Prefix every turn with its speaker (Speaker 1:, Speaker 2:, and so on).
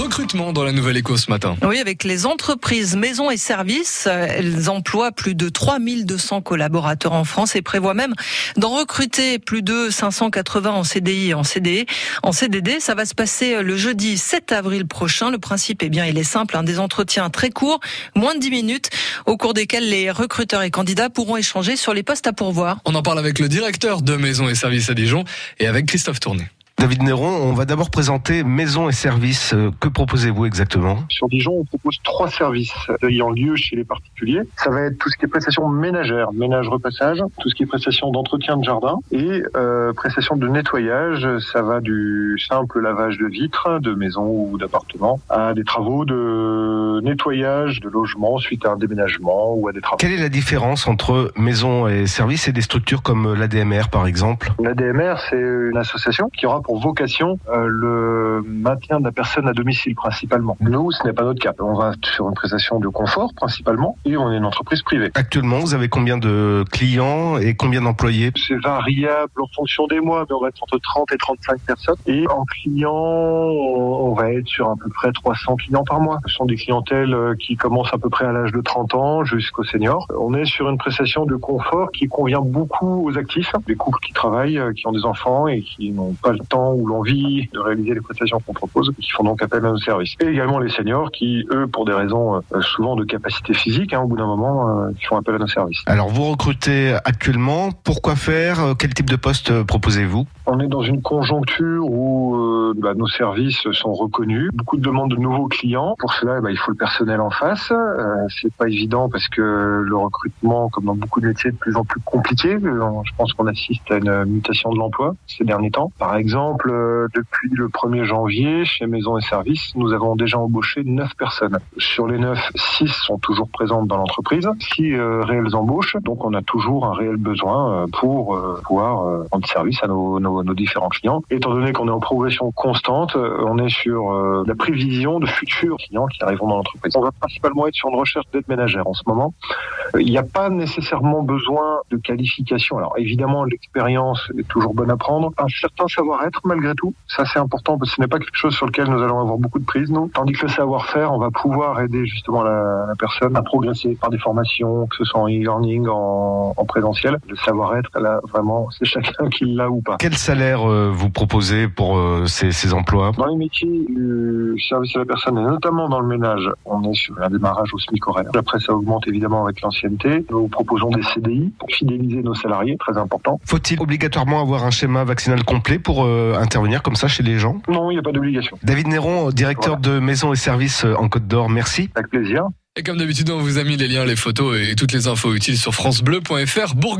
Speaker 1: recrutement dans la Nouvelle Éco ce matin.
Speaker 2: Oui, avec les entreprises maisons et services, elles emploient plus de 3200 collaborateurs en France et prévoient même d'en recruter plus de 580 en CDI et en CDD. En CDD, ça va se passer le jeudi 7 avril prochain. Le principe, eh bien, il est simple, hein, des entretiens très courts, moins de 10 minutes, au cours desquels les recruteurs et candidats pourront échanger sur les postes à pourvoir.
Speaker 1: On en parle avec le directeur de Maisons et Services à Dijon et avec Christophe Tourné.
Speaker 3: David Néron, on va d'abord présenter maison et services. Euh, que proposez-vous exactement?
Speaker 4: Sur Dijon, on propose trois services ayant lieu chez les particuliers. Ça va être tout ce qui est prestation ménagère, ménage-repassage, tout ce qui est prestation d'entretien de jardin et euh, prestation de nettoyage. Ça va du simple lavage de vitres de maison ou d'appartement à des travaux de nettoyage de logement suite à un déménagement ou à des travaux.
Speaker 3: Quelle est la différence entre maison et services et des structures comme l'ADMR par exemple?
Speaker 4: L'ADMR, c'est une association qui aura pour vocation euh, le maintien de la personne à domicile principalement. Nous, ce n'est pas notre cas. On va sur une prestation de confort principalement et on est une entreprise privée.
Speaker 3: Actuellement, vous avez combien de clients et combien d'employés?
Speaker 4: C'est variable en fonction des mois, mais on va être entre 30 et 35 personnes. Et en clients, on va être sur à peu près 300 clients par mois. Ce sont des clientèles euh, qui commencent à peu près à l'âge de 30 ans jusqu'aux seniors. On est sur une prestation de confort qui convient beaucoup aux actifs, des couples qui travaillent, euh, qui ont des enfants et qui n'ont pas le temps ou l'envie de réaliser les prestations qu'on propose, qui font donc appel à nos services. Et également les seniors qui, eux, pour des raisons euh, souvent de capacité physique, hein, au bout d'un moment, euh, qui font appel à nos services.
Speaker 3: Alors vous recrutez actuellement, pourquoi faire? Euh, Quel type de poste proposez-vous?
Speaker 4: On est dans une conjoncture où bah, nos services sont reconnus, beaucoup de demandes de nouveaux clients. Pour cela, bah, il faut le personnel en face. Euh, c'est pas évident parce que le recrutement, comme dans beaucoup de métiers, est de plus en plus compliqué. Je pense qu'on assiste à une mutation de l'emploi ces derniers temps. Par exemple, euh, depuis le 1er janvier, chez Maison et Services, nous avons déjà embauché 9 personnes. Sur les 9, 6 sont toujours présentes dans l'entreprise, 6 euh, réelles embauches. Donc on a toujours un réel besoin euh, pour pouvoir rendre service à nos différents clients. Étant donné qu'on est en progression constante, on est sur la prévision de futurs clients qui arriveront dans l'entreprise. On va principalement être sur une recherche d'aide ménagère en ce moment. Il n'y a pas nécessairement besoin de qualification. Alors évidemment, l'expérience est toujours bonne à prendre. Un certain savoir-être malgré tout. Ça c'est important parce que ce n'est pas quelque chose sur lequel nous allons avoir beaucoup de prise, nous. Tandis que le savoir-faire, on va pouvoir aider justement la, la, personne à progresser par des formations, que ce soit en e-learning, en, en, présentiel. Le savoir-être, là, vraiment, c'est chacun qui l'a ou pas.
Speaker 3: Quel salaire euh, vous proposez pour euh, ces, ces, emplois?
Speaker 4: Dans les métiers du service à la personne et notamment dans le ménage, on est sur un démarrage au SMIC horaire. Après, ça augmente évidemment avec l'ancienneté. Nous proposons des CDI pour fidéliser nos salariés, très important.
Speaker 3: Faut-il obligatoirement avoir un schéma vaccinal complet pour euh, intervenir comme ça chez les gens?
Speaker 4: Non, il n'y a pas d'obligation.
Speaker 3: David Néron, directeur de Maison et Services en Côte d'Or, merci.
Speaker 4: Avec plaisir.
Speaker 1: Et comme d'habitude, on vous a mis les liens, les photos et toutes les infos utiles sur francebleu.fr Bourgogne.